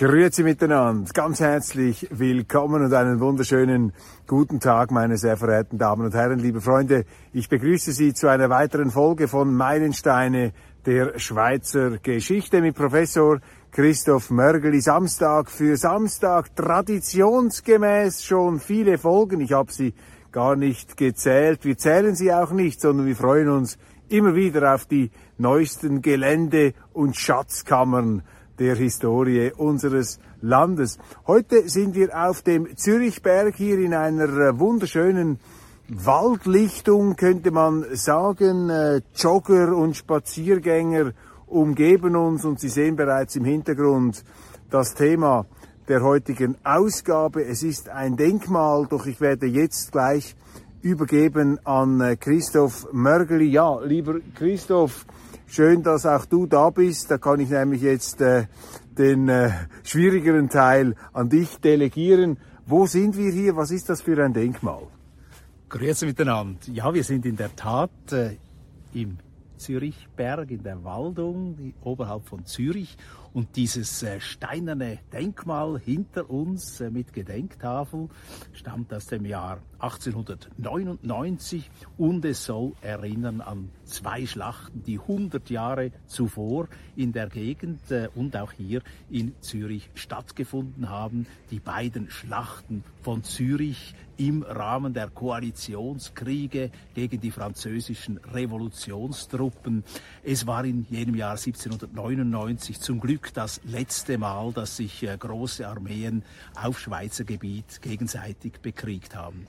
Grüezi miteinander, ganz herzlich willkommen und einen wunderschönen guten Tag, meine sehr verehrten Damen und Herren, liebe Freunde. Ich begrüße Sie zu einer weiteren Folge von Meilensteine der Schweizer Geschichte mit Professor Christoph Mörgeli. Samstag für Samstag, traditionsgemäß schon viele Folgen. Ich habe sie gar nicht gezählt. Wir zählen sie auch nicht, sondern wir freuen uns immer wieder auf die neuesten Gelände und Schatzkammern der Historie unseres Landes. Heute sind wir auf dem Zürichberg hier in einer äh, wunderschönen Waldlichtung, könnte man sagen. Äh, Jogger und Spaziergänger umgeben uns und Sie sehen bereits im Hintergrund das Thema der heutigen Ausgabe. Es ist ein Denkmal, doch ich werde jetzt gleich übergeben an äh, Christoph Mörgeli. Ja, lieber Christoph, Schön, dass auch du da bist. Da kann ich nämlich jetzt äh, den äh, schwierigeren Teil an dich delegieren. Wo sind wir hier? Was ist das für ein Denkmal? Grüße miteinander. Ja, wir sind in der Tat äh, im Zürichberg in der Waldung, oberhalb von Zürich. Und dieses äh, steinerne Denkmal hinter uns äh, mit Gedenktafel stammt aus dem Jahr 1899 und es soll erinnern an zwei Schlachten, die 100 Jahre zuvor in der Gegend äh, und auch hier in Zürich stattgefunden haben. Die beiden Schlachten von Zürich im Rahmen der Koalitionskriege gegen die französischen Revolutionstruppen. Es war in jenem Jahr 1799 zum Glück das letzte Mal, dass sich äh, große Armeen auf Schweizer Gebiet gegenseitig bekriegt haben.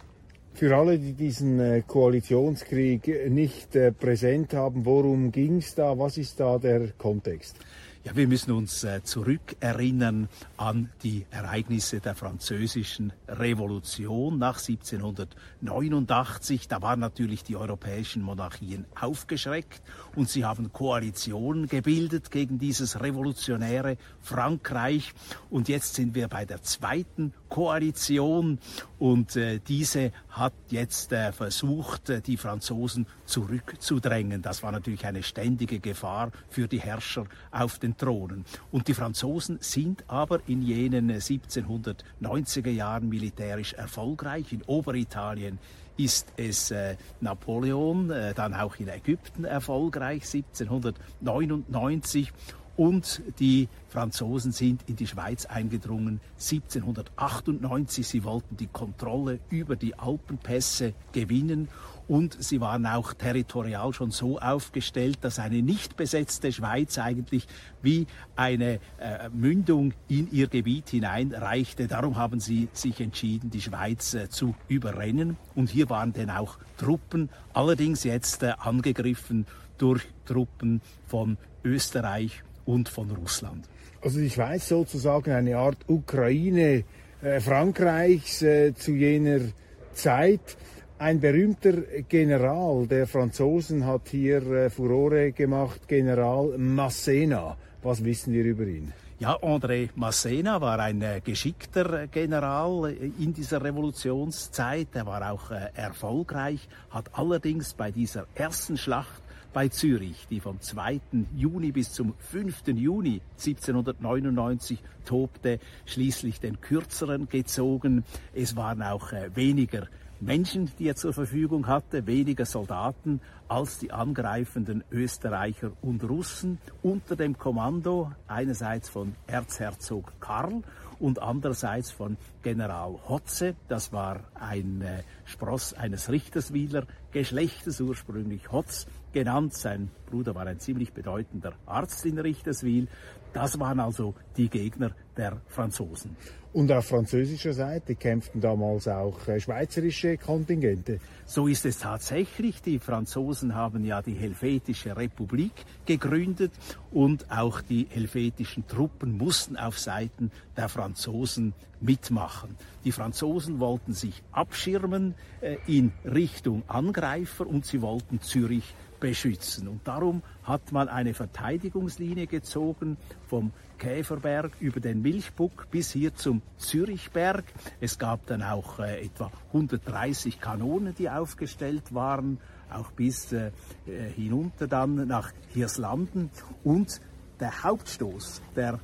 Für alle, die diesen äh, Koalitionskrieg nicht äh, präsent haben, worum ging es da? Was ist da der Kontext? Ja, wir müssen uns äh, zurückerinnern an die Ereignisse der französischen Revolution nach 1789. Da waren natürlich die europäischen Monarchien aufgeschreckt und sie haben Koalitionen gebildet gegen dieses revolutionäre Frankreich. Und jetzt sind wir bei der zweiten Koalition und äh, diese hat jetzt äh, versucht, äh, die Franzosen zurückzudrängen. Das war natürlich eine ständige Gefahr für die Herrscher auf den Thronen. Und die Franzosen sind aber in jenen 1790er äh, Jahren militärisch erfolgreich. In Oberitalien ist es äh, Napoleon, äh, dann auch in Ägypten erfolgreich 1799 und die Franzosen sind in die Schweiz eingedrungen 1798. Sie wollten die Kontrolle über die Alpenpässe gewinnen und sie waren auch territorial schon so aufgestellt, dass eine nicht besetzte Schweiz eigentlich wie eine äh, Mündung in ihr Gebiet hineinreichte. Darum haben sie sich entschieden, die Schweiz äh, zu überrennen. Und hier waren dann auch Truppen, allerdings jetzt äh, angegriffen durch Truppen von Österreich und von Russland. Also die Schweiz sozusagen eine Art Ukraine äh, Frankreichs äh, zu jener Zeit. Ein berühmter General der Franzosen hat hier äh, Furore gemacht, General Massena. Was wissen wir über ihn? Ja, André Massena war ein äh, geschickter General äh, in dieser Revolutionszeit. Er war auch äh, erfolgreich, hat allerdings bei dieser ersten Schlacht bei Zürich, die vom 2. Juni bis zum 5. Juni 1799 tobte, schließlich den kürzeren gezogen. Es waren auch äh, weniger Menschen, die er zur Verfügung hatte, weniger Soldaten als die angreifenden Österreicher und Russen unter dem Kommando einerseits von Erzherzog Karl und andererseits von General Hotze. Das war ein äh, Spross eines Richterswieler Geschlechtes, ursprünglich Hotz genannt. Sein Bruder war ein ziemlich bedeutender Arzt in Richterswil. Das waren also die Gegner der Franzosen. Und auf französischer Seite kämpften damals auch äh, schweizerische Kontingente. So ist es tatsächlich. Die Franzosen haben ja die Helvetische Republik gegründet und auch die helvetischen Truppen mussten auf Seiten der Franzosen mitmachen. Die Franzosen wollten sich abschirmen äh, in Richtung Angreifer und sie wollten Zürich beschützen. Und darum hat man eine Verteidigungslinie gezogen vom Käferberg über den Milchbuck bis hier zum Zürichberg. Es gab dann auch äh, etwa 130 Kanonen, die aufgestellt waren, auch bis äh, äh, hinunter dann nach Hirslanden. Und der Hauptstoß der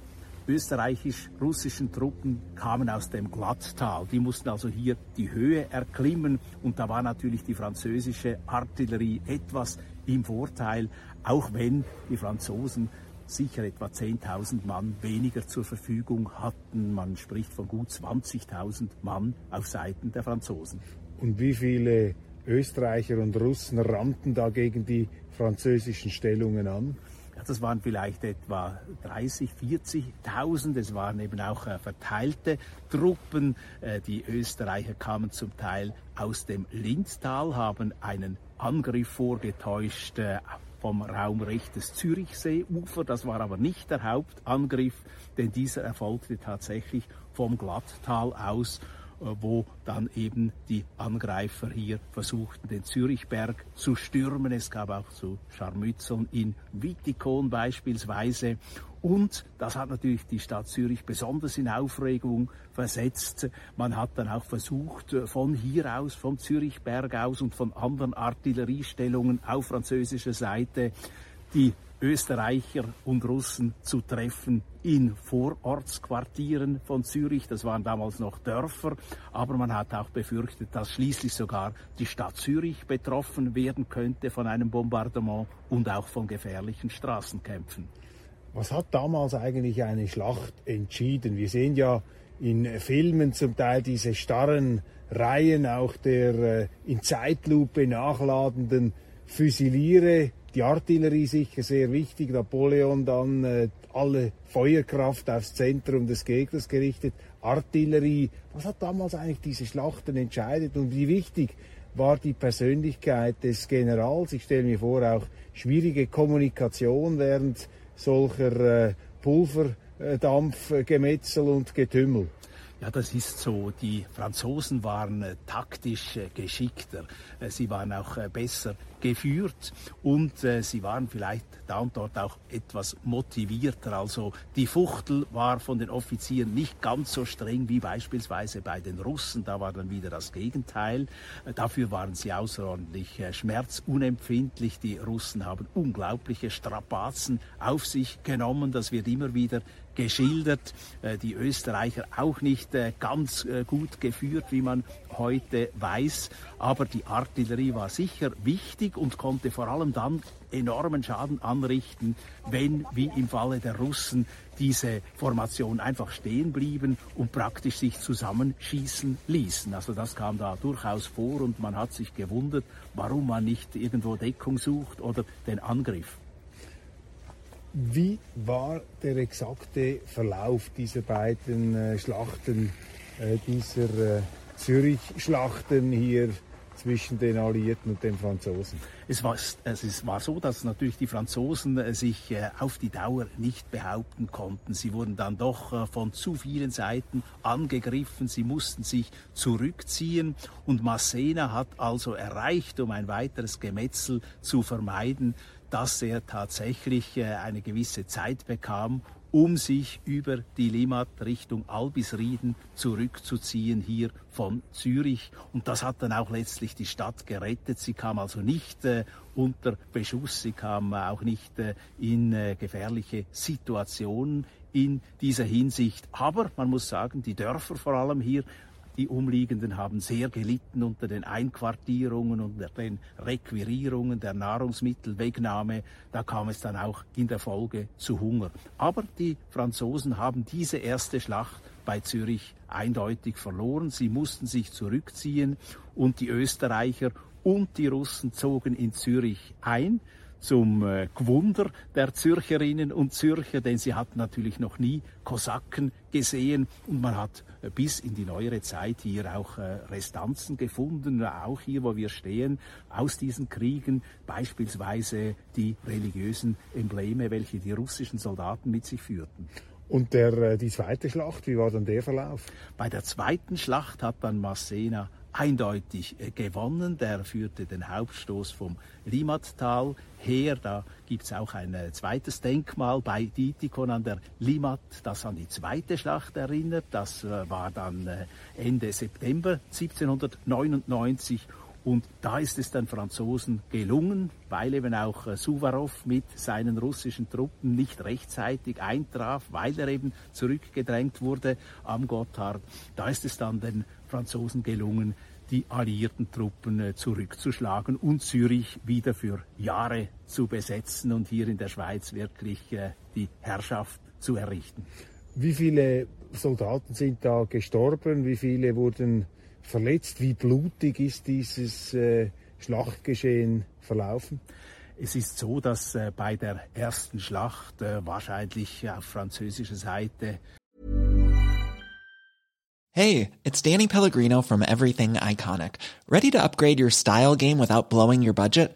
österreichisch-russischen Truppen kamen aus dem Glatttal. Die mussten also hier die Höhe erklimmen und da war natürlich die französische Artillerie etwas im Vorteil, auch wenn die Franzosen sicher etwa 10.000 Mann weniger zur Verfügung hatten. Man spricht von gut 20.000 Mann auf Seiten der Franzosen. Und wie viele Österreicher und Russen rannten da gegen die französischen Stellungen an? Das waren vielleicht etwa 30, 40.000. Es waren eben auch äh, verteilte Truppen. Äh, die Österreicher kamen zum Teil aus dem Lindtal, haben einen Angriff vorgetäuscht äh, vom Raum rechtes Zürichseeufer. Das war aber nicht der Hauptangriff, denn dieser erfolgte tatsächlich vom Glatttal aus wo dann eben die Angreifer hier versuchten, den Zürichberg zu stürmen. Es gab auch so Scharmützeln in Wittikon beispielsweise. Und das hat natürlich die Stadt Zürich besonders in Aufregung versetzt. Man hat dann auch versucht, äh, von hier aus, vom Zürichberg aus und von anderen Artilleriestellungen auf französischer Seite die Österreicher und Russen zu treffen in Vorortsquartieren von Zürich. Das waren damals noch Dörfer, aber man hat auch befürchtet, dass schließlich sogar die Stadt Zürich betroffen werden könnte von einem Bombardement und auch von gefährlichen Straßenkämpfen. Was hat damals eigentlich eine Schlacht entschieden? Wir sehen ja in Filmen zum Teil diese starren Reihen auch der äh, in Zeitlupe nachladenden Füsiliere die Artillerie sicher sehr wichtig. Napoleon dann äh, alle Feuerkraft aufs Zentrum des Gegners gerichtet. Artillerie, was hat damals eigentlich diese Schlachten entscheidet und wie wichtig war die Persönlichkeit des Generals? Ich stelle mir vor, auch schwierige Kommunikation während solcher äh, Pulverdampfgemetzel und Getümmel. Ja, das ist so. Die Franzosen waren äh, taktisch äh, geschickter. Äh, sie waren auch äh, besser geführt und äh, sie waren vielleicht da und dort auch etwas motivierter. Also die Fuchtel war von den Offizieren nicht ganz so streng wie beispielsweise bei den Russen. Da war dann wieder das Gegenteil. Äh, dafür waren sie außerordentlich schmerzunempfindlich. Die Russen haben unglaubliche Strapazen auf sich genommen. Das wird immer wieder geschildert. Die Österreicher auch nicht ganz gut geführt, wie man heute weiß. Aber die Artillerie war sicher wichtig und konnte vor allem dann enormen Schaden anrichten, wenn, wie im Falle der Russen, diese Formation einfach stehen blieben und praktisch sich zusammenschießen ließen. Also das kam da durchaus vor und man hat sich gewundert, warum man nicht irgendwo Deckung sucht oder den Angriff. Wie war der exakte Verlauf dieser beiden äh, Schlachten, äh, dieser äh, Zürich-Schlachten hier zwischen den Alliierten und den Franzosen? Es war, es war so, dass natürlich die Franzosen äh, sich äh, auf die Dauer nicht behaupten konnten. Sie wurden dann doch äh, von zu vielen Seiten angegriffen. Sie mussten sich zurückziehen und Massena hat also erreicht, um ein weiteres Gemetzel zu vermeiden, dass er tatsächlich eine gewisse Zeit bekam, um sich über die Limmat Richtung Albisrieden zurückzuziehen hier von Zürich. Und das hat dann auch letztlich die Stadt gerettet. Sie kam also nicht äh, unter Beschuss, sie kam auch nicht äh, in äh, gefährliche Situationen in dieser Hinsicht. Aber man muss sagen, die Dörfer vor allem hier die Umliegenden haben sehr gelitten unter den Einquartierungen, unter den Requirierungen der Nahrungsmittelwegnahme. Da kam es dann auch in der Folge zu Hunger. Aber die Franzosen haben diese erste Schlacht bei Zürich eindeutig verloren. Sie mussten sich zurückziehen und die Österreicher und die Russen zogen in Zürich ein zum äh, Gwunder der Zürcherinnen und Zürcher, denn sie hatten natürlich noch nie Kosaken gesehen und man hat äh, bis in die neuere Zeit hier auch äh, Restanzen gefunden, auch hier, wo wir stehen, aus diesen Kriegen, beispielsweise die religiösen Embleme, welche die russischen Soldaten mit sich führten. Und der, die zweite Schlacht, wie war dann der Verlauf? Bei der zweiten Schlacht hat dann Massena eindeutig äh, gewonnen. Der führte den Hauptstoß vom Limattal her. Da gibt es auch ein äh, zweites Denkmal bei Dietikon an der Limat, das an die zweite Schlacht erinnert. Das äh, war dann Ende September 1799 und da ist es den Franzosen gelungen, weil eben auch Suvarov mit seinen russischen Truppen nicht rechtzeitig eintraf, weil er eben zurückgedrängt wurde am Gotthard. Da ist es dann den Franzosen gelungen, die alliierten Truppen äh, zurückzuschlagen und Zürich wieder für Jahre zu besetzen und hier in der Schweiz wirklich äh, die Herrschaft zu errichten. Wie viele Soldaten sind da gestorben? Wie viele wurden verletzt? Wie blutig ist dieses äh, Schlachtgeschehen verlaufen? Es ist so, dass bei der ersten Schlacht wahrscheinlich auf französischer Seite Hey, it's Danny Pellegrino from Everything Iconic. Ready to upgrade your style game without blowing your budget?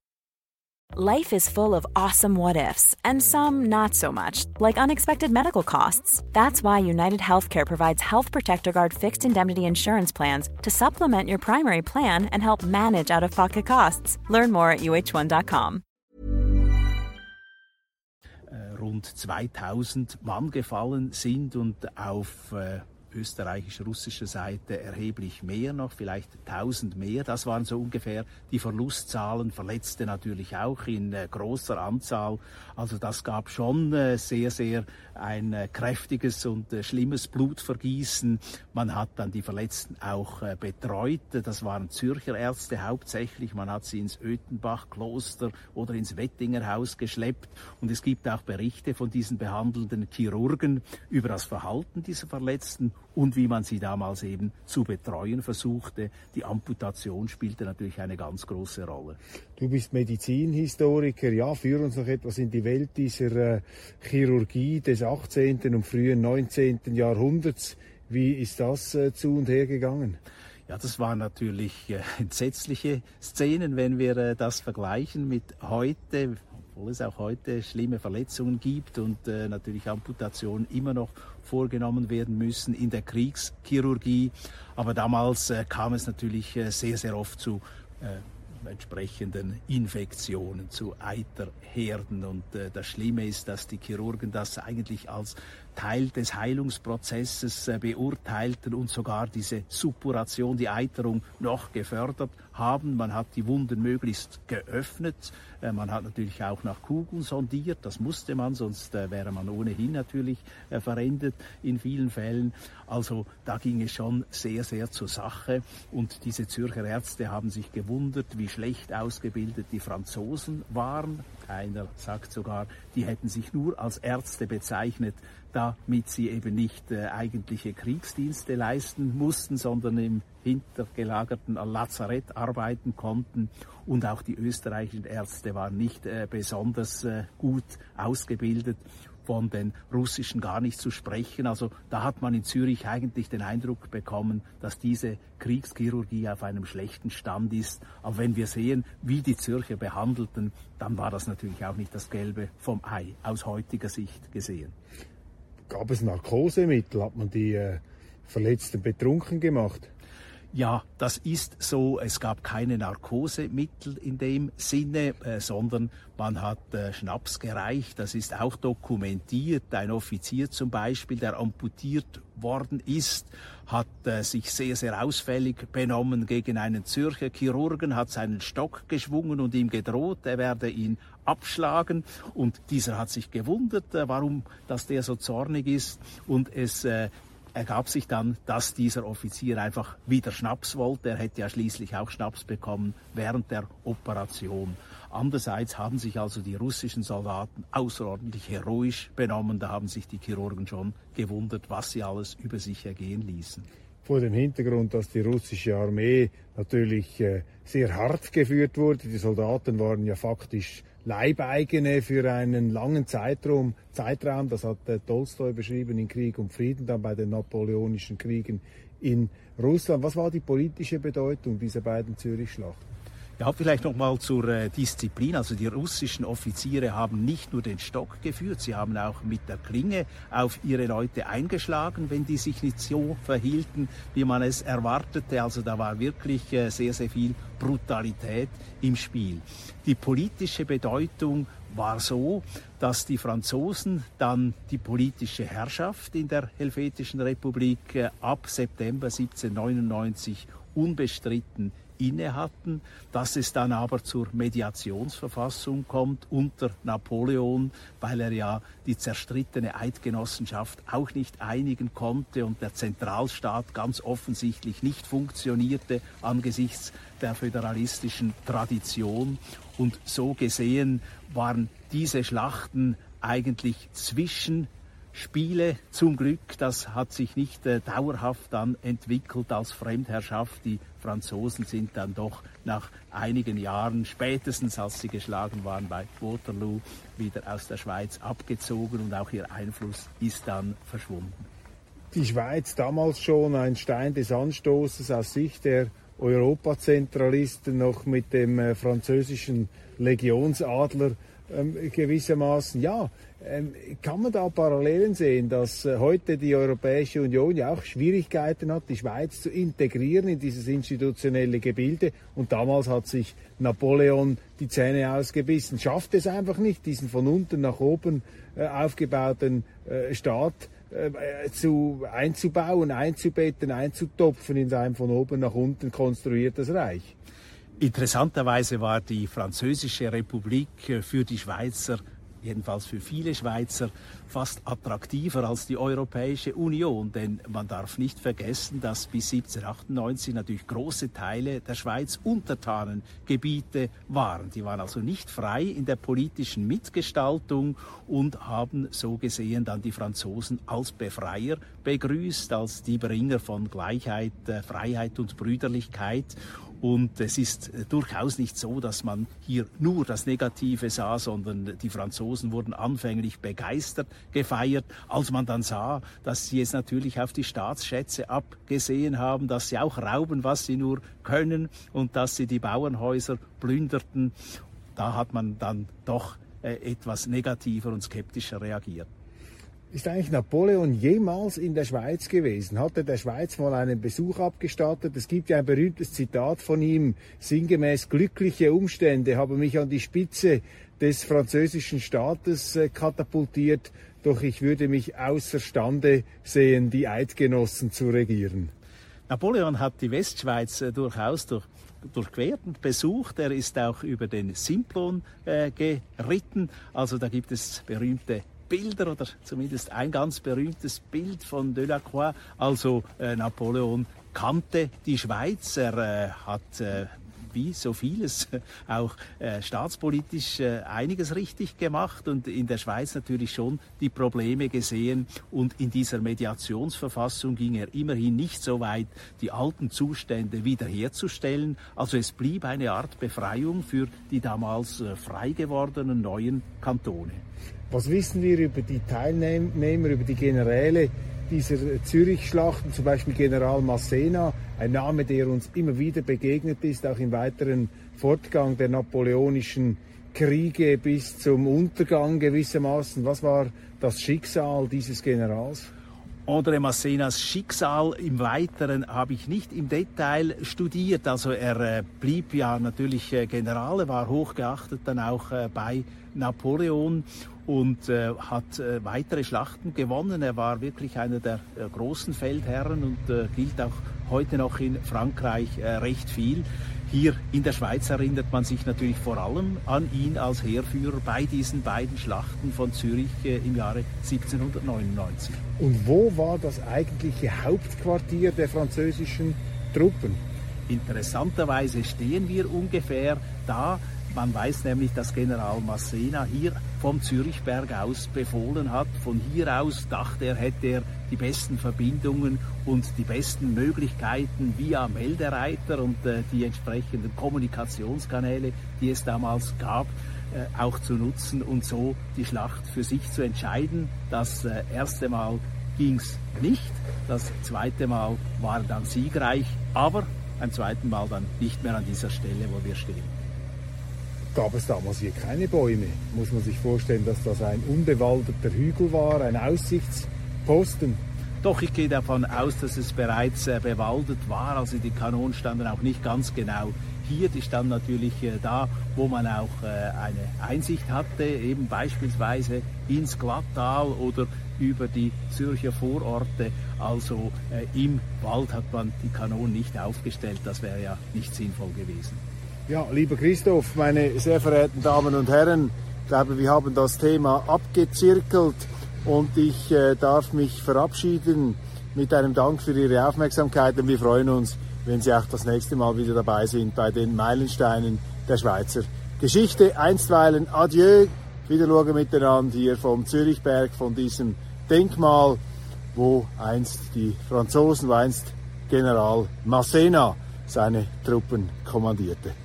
Life is full of awesome what ifs and some not so much, like unexpected medical costs. That's why United Healthcare provides Health Protector Guard fixed indemnity insurance plans to supplement your primary plan and help manage out of pocket costs. Learn more at uh1.com. Äh, rund 2000 Mann gefallen sind und auf äh, österreichisch-russischer Seite erheblich mehr noch, vielleicht 1000 mehr. Das waren so ungefähr die Verlustzahlen, Verletzte natürlich auch in äh, großer Anzahl. Also das gab schon äh, sehr, sehr ein äh, kräftiges und schlimmes Blutvergießen. Man hat dann die Verletzten auch betreut. Das waren Zürcher Ärzte hauptsächlich. Man hat sie ins Ötenbach-Kloster oder ins Wettingerhaus geschleppt. Und es gibt auch Berichte von diesen behandelnden Chirurgen über das Verhalten dieser Verletzten und wie man sie damals eben zu betreuen versuchte. Die Amputation spielte natürlich eine ganz große Rolle. Du bist Medizinhistoriker, ja, führ uns noch etwas in die Welt dieser äh, Chirurgie des 18. und frühen 19. Jahrhunderts. Wie ist das äh, zu und her gegangen? Ja, das waren natürlich äh, entsetzliche Szenen, wenn wir äh, das vergleichen mit heute obwohl es auch heute schlimme Verletzungen gibt und äh, natürlich Amputationen immer noch vorgenommen werden müssen in der Kriegschirurgie. Aber damals äh, kam es natürlich äh, sehr, sehr oft zu äh, entsprechenden Infektionen, zu Eiterherden. Und äh, das Schlimme ist, dass die Chirurgen das eigentlich als Teil des Heilungsprozesses äh, beurteilten und sogar diese Suppuration, die Eiterung noch gefördert haben. Man hat die Wunden möglichst geöffnet. Äh, man hat natürlich auch nach Kugeln sondiert. Das musste man, sonst äh, wäre man ohnehin natürlich verendet in vielen Fällen. Also da ging es schon sehr, sehr zur Sache. Und diese Zürcher Ärzte haben sich gewundert, wie schlecht ausgebildet die Franzosen waren. Einer sagt sogar, die hätten sich nur als Ärzte bezeichnet, damit sie eben nicht äh, eigentliche Kriegsdienste leisten mussten, sondern im hintergelagerten Lazarett arbeiten konnten. Und auch die österreichischen Ärzte waren nicht äh, besonders äh, gut ausgebildet von den russischen gar nicht zu sprechen. Also da hat man in Zürich eigentlich den Eindruck bekommen, dass diese Kriegschirurgie auf einem schlechten Stand ist. Aber wenn wir sehen, wie die Zürcher behandelten, dann war das natürlich auch nicht das Gelbe vom Ei aus heutiger Sicht gesehen. Gab es Narkosemittel? Hat man die äh, Verletzten betrunken gemacht? Ja, das ist so. Es gab keine Narkosemittel in dem Sinne, äh, sondern man hat äh, Schnaps gereicht. Das ist auch dokumentiert. Ein Offizier zum Beispiel, der amputiert worden ist, hat äh, sich sehr, sehr ausfällig benommen gegen einen Zürcher Chirurgen, hat seinen Stock geschwungen und ihm gedroht, er werde ihn abschlagen. Und dieser hat sich gewundert, äh, warum dass der so zornig ist. Und es äh, ergab sich dann, dass dieser Offizier einfach wieder Schnaps wollte. Er hätte ja schließlich auch Schnaps bekommen während der Operation. Andererseits haben sich also die russischen Soldaten außerordentlich heroisch benommen. Da haben sich die Chirurgen schon gewundert, was sie alles über sich ergehen ließen vor dem Hintergrund, dass die russische Armee natürlich äh, sehr hart geführt wurde. Die Soldaten waren ja faktisch Leibeigene für einen langen Zeitraum, Zeitraum das hat äh, Tolstoi beschrieben in Krieg und Frieden, dann bei den napoleonischen Kriegen in Russland. Was war die politische Bedeutung dieser beiden Zürich-Schlachten? Ja, vielleicht noch mal zur äh, Disziplin. Also die russischen Offiziere haben nicht nur den Stock geführt, sie haben auch mit der Klinge auf ihre Leute eingeschlagen, wenn die sich nicht so verhielten, wie man es erwartete. Also da war wirklich äh, sehr, sehr viel Brutalität im Spiel. Die politische Bedeutung war so, dass die Franzosen dann die politische Herrschaft in der Helvetischen Republik äh, ab September 1799 unbestritten inne hatten, dass es dann aber zur Mediationsverfassung kommt unter Napoleon, weil er ja die zerstrittene Eidgenossenschaft auch nicht einigen konnte und der Zentralstaat ganz offensichtlich nicht funktionierte angesichts der föderalistischen Tradition. Und so gesehen waren diese Schlachten eigentlich zwischen Spiele zum Glück, das hat sich nicht äh, dauerhaft dann entwickelt als Fremdherrschaft. Die Franzosen sind dann doch nach einigen Jahren, spätestens als sie geschlagen waren bei Waterloo, wieder aus der Schweiz abgezogen und auch ihr Einfluss ist dann verschwunden. Die Schweiz damals schon ein Stein des Anstoßes aus Sicht der Europazentralisten noch mit dem äh, französischen Legionsadler ähm, gewissermaßen. Ja, kann man da Parallelen sehen, dass äh, heute die Europäische Union ja auch Schwierigkeiten hat, die Schweiz zu integrieren in dieses institutionelle Gebilde? Und damals hat sich Napoleon die Zähne ausgebissen, schafft es einfach nicht, diesen von unten nach oben äh, aufgebauten äh, Staat äh, zu, einzubauen, einzubetten, einzutopfen in sein von oben nach unten konstruiertes Reich. Interessanterweise war die Französische Republik für die Schweizer jedenfalls für viele Schweizer, fast attraktiver als die Europäische Union. Denn man darf nicht vergessen, dass bis 1798 natürlich große Teile der Schweiz Untertanengebiete waren. Die waren also nicht frei in der politischen Mitgestaltung und haben so gesehen dann die Franzosen als Befreier begrüßt, als die Bringer von Gleichheit, äh, Freiheit und Brüderlichkeit. Und es ist äh, durchaus nicht so, dass man hier nur das Negative sah, sondern die Franzosen wurden anfänglich begeistert gefeiert, als man dann sah, dass sie es natürlich auf die Staatsschätze abgesehen haben, dass sie auch rauben, was sie nur können und dass sie die Bauernhäuser plünderten. Da hat man dann doch äh, etwas negativer und skeptischer reagiert. Ist eigentlich Napoleon jemals in der Schweiz gewesen? Hat er der Schweiz mal einen Besuch abgestattet? Es gibt ja ein berühmtes Zitat von ihm, sinngemäß glückliche Umstände haben mich an die Spitze des französischen Staates äh, katapultiert, doch ich würde mich außerstande sehen, die Eidgenossen zu regieren. Napoleon hat die Westschweiz äh, durchaus durch durchquert und besucht. Er ist auch über den Simplon äh, geritten. Also da gibt es berühmte Bilder oder zumindest ein ganz berühmtes Bild von Delacroix. Also äh, Napoleon kannte die Schweiz. Er äh, hat äh, wie so vieles auch äh, staatspolitisch äh, einiges richtig gemacht und in der Schweiz natürlich schon die Probleme gesehen. Und in dieser Mediationsverfassung ging er immerhin nicht so weit, die alten Zustände wiederherzustellen. Also es blieb eine Art Befreiung für die damals äh, frei gewordenen neuen Kantone. Was wissen wir über die Teilnehmer, über die Generäle dieser Zürich-Schlachten, zum Beispiel General Massena, ein Name, der uns immer wieder begegnet ist, auch im weiteren Fortgang der napoleonischen Kriege bis zum Untergang gewissermaßen. Was war das Schicksal dieses Generals? André Massenas Schicksal im Weiteren habe ich nicht im Detail studiert. Also er äh, blieb ja natürlich äh, General, er war hochgeachtet dann auch äh, bei Napoleon und äh, hat äh, weitere Schlachten gewonnen. Er war wirklich einer der äh, großen Feldherren und äh, gilt auch heute noch in Frankreich äh, recht viel. Hier in der Schweiz erinnert man sich natürlich vor allem an ihn als Heerführer bei diesen beiden Schlachten von Zürich äh, im Jahre 1799. Und wo war das eigentliche Hauptquartier der französischen Truppen? Interessanterweise stehen wir ungefähr da, man weiß nämlich, dass General Massena hier vom Zürichberg aus befohlen hat. Von hier aus dachte er, hätte er die besten Verbindungen und die besten Möglichkeiten via Meldereiter und äh, die entsprechenden Kommunikationskanäle, die es damals gab, äh, auch zu nutzen und so die Schlacht für sich zu entscheiden. Das äh, erste Mal ging es nicht, das zweite Mal war er dann siegreich, aber beim zweiten Mal dann nicht mehr an dieser Stelle, wo wir stehen gab es damals hier keine Bäume. Muss man sich vorstellen, dass das ein unbewaldeter Hügel war, ein Aussichtsposten. Doch, ich gehe davon aus, dass es bereits äh, bewaldet war. Also die Kanonen standen auch nicht ganz genau hier. Die standen natürlich äh, da, wo man auch äh, eine Einsicht hatte, eben beispielsweise ins Glattal oder über die Zürcher Vororte. Also äh, im Wald hat man die Kanonen nicht aufgestellt. Das wäre ja nicht sinnvoll gewesen. Ja, lieber Christoph, meine sehr verehrten Damen und Herren, ich glaube, wir haben das Thema abgezirkelt und ich äh, darf mich verabschieden mit einem Dank für Ihre Aufmerksamkeit und wir freuen uns, wenn Sie auch das nächste Mal wieder dabei sind bei den Meilensteinen der Schweizer Geschichte. Einstweilen Adieu, wieder schauen miteinander hier vom Zürichberg, von diesem Denkmal, wo einst die Franzosen, wo einst General Massena seine Truppen kommandierte.